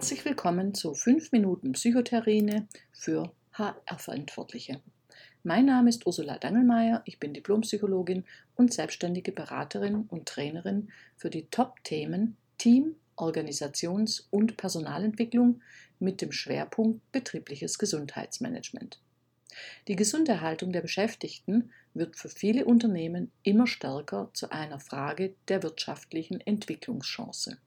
Herzlich willkommen zu 5 Minuten Psychotherine für HR-Verantwortliche. Mein Name ist Ursula Dangelmeier, ich bin Diplompsychologin und selbstständige Beraterin und Trainerin für die Top-Themen Team, Organisations- und Personalentwicklung mit dem Schwerpunkt betriebliches Gesundheitsmanagement. Die Gesunderhaltung der Beschäftigten wird für viele Unternehmen immer stärker zu einer Frage der wirtschaftlichen Entwicklungschance.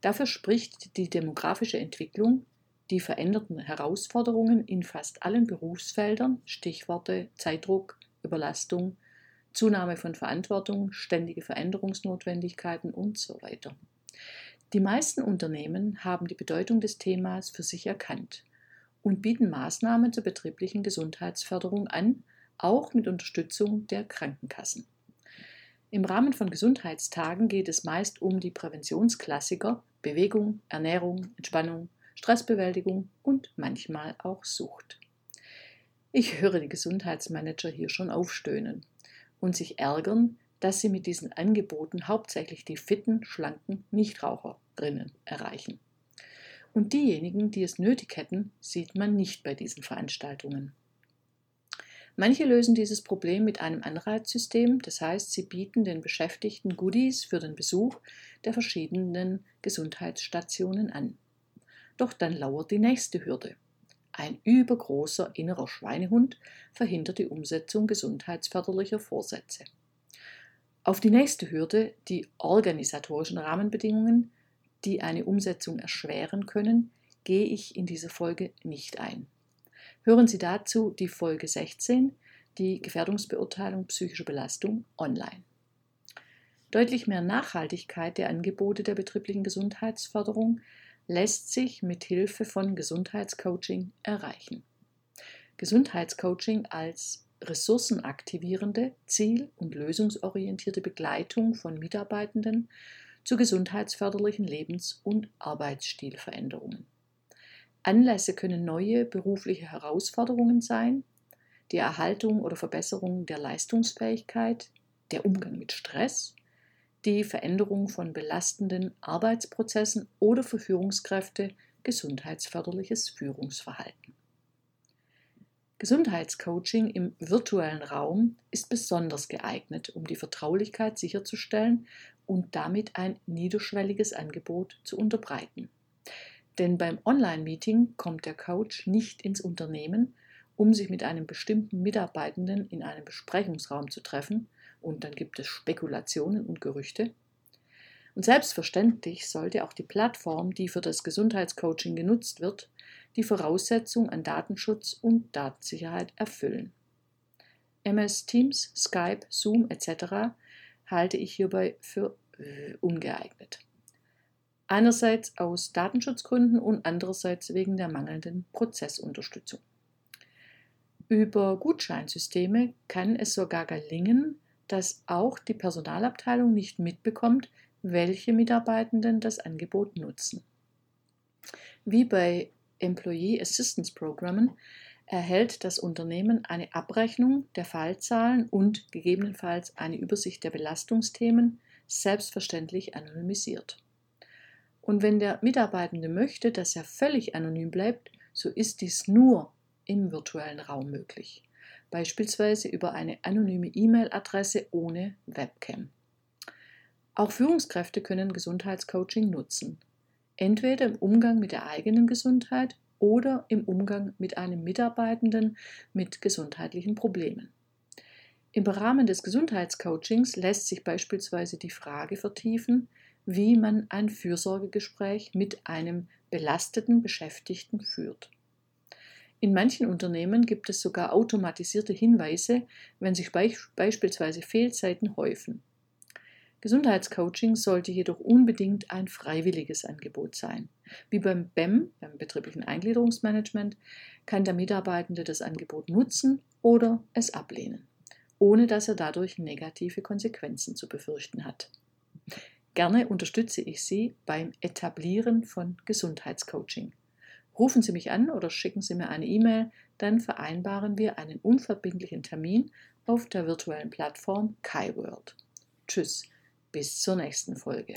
Dafür spricht die demografische Entwicklung, die veränderten Herausforderungen in fast allen Berufsfeldern, Stichworte Zeitdruck, Überlastung, Zunahme von Verantwortung, ständige Veränderungsnotwendigkeiten und so weiter. Die meisten Unternehmen haben die Bedeutung des Themas für sich erkannt und bieten Maßnahmen zur betrieblichen Gesundheitsförderung an, auch mit Unterstützung der Krankenkassen. Im Rahmen von Gesundheitstagen geht es meist um die Präventionsklassiker Bewegung, Ernährung, Entspannung, Stressbewältigung und manchmal auch Sucht. Ich höre die Gesundheitsmanager hier schon aufstöhnen und sich ärgern, dass sie mit diesen Angeboten hauptsächlich die fitten, schlanken Nichtraucherinnen erreichen. Und diejenigen, die es nötig hätten, sieht man nicht bei diesen Veranstaltungen. Manche lösen dieses Problem mit einem Anreizsystem, das heißt, sie bieten den Beschäftigten Goodies für den Besuch der verschiedenen Gesundheitsstationen an. Doch dann lauert die nächste Hürde. Ein übergroßer innerer Schweinehund verhindert die Umsetzung gesundheitsförderlicher Vorsätze. Auf die nächste Hürde, die organisatorischen Rahmenbedingungen, die eine Umsetzung erschweren können, gehe ich in dieser Folge nicht ein. Hören Sie dazu die Folge 16, die Gefährdungsbeurteilung psychischer Belastung online. Deutlich mehr Nachhaltigkeit der Angebote der betrieblichen Gesundheitsförderung lässt sich mit Hilfe von Gesundheitscoaching erreichen. Gesundheitscoaching als ressourcenaktivierende, ziel- und lösungsorientierte Begleitung von Mitarbeitenden zu gesundheitsförderlichen Lebens- und Arbeitsstilveränderungen. Anlässe können neue berufliche Herausforderungen sein, die Erhaltung oder Verbesserung der Leistungsfähigkeit, der Umgang mit Stress, die Veränderung von belastenden Arbeitsprozessen oder für Führungskräfte gesundheitsförderliches Führungsverhalten. Gesundheitscoaching im virtuellen Raum ist besonders geeignet, um die Vertraulichkeit sicherzustellen und damit ein niederschwelliges Angebot zu unterbreiten. Denn beim Online-Meeting kommt der Coach nicht ins Unternehmen, um sich mit einem bestimmten Mitarbeitenden in einem Besprechungsraum zu treffen, und dann gibt es Spekulationen und Gerüchte. Und selbstverständlich sollte auch die Plattform, die für das Gesundheitscoaching genutzt wird, die Voraussetzung an Datenschutz und Datensicherheit erfüllen. MS Teams, Skype, Zoom etc. halte ich hierbei für äh, ungeeignet. Einerseits aus Datenschutzgründen und andererseits wegen der mangelnden Prozessunterstützung. Über Gutscheinsysteme kann es sogar gelingen, dass auch die Personalabteilung nicht mitbekommt, welche Mitarbeitenden das Angebot nutzen. Wie bei Employee Assistance Programmen erhält das Unternehmen eine Abrechnung der Fallzahlen und gegebenenfalls eine Übersicht der Belastungsthemen, selbstverständlich anonymisiert. Und wenn der Mitarbeitende möchte, dass er völlig anonym bleibt, so ist dies nur im virtuellen Raum möglich, beispielsweise über eine anonyme E-Mail-Adresse ohne Webcam. Auch Führungskräfte können Gesundheitscoaching nutzen, entweder im Umgang mit der eigenen Gesundheit oder im Umgang mit einem Mitarbeitenden mit gesundheitlichen Problemen. Im Rahmen des Gesundheitscoachings lässt sich beispielsweise die Frage vertiefen, wie man ein Fürsorgegespräch mit einem belasteten Beschäftigten führt. In manchen Unternehmen gibt es sogar automatisierte Hinweise, wenn sich beispielsweise Fehlzeiten häufen. Gesundheitscoaching sollte jedoch unbedingt ein freiwilliges Angebot sein. Wie beim BEM, beim betrieblichen Eingliederungsmanagement, kann der Mitarbeitende das Angebot nutzen oder es ablehnen, ohne dass er dadurch negative Konsequenzen zu befürchten hat. Gerne unterstütze ich Sie beim Etablieren von Gesundheitscoaching. Rufen Sie mich an oder schicken Sie mir eine E-Mail, dann vereinbaren wir einen unverbindlichen Termin auf der virtuellen Plattform KaiWorld. Tschüss, bis zur nächsten Folge.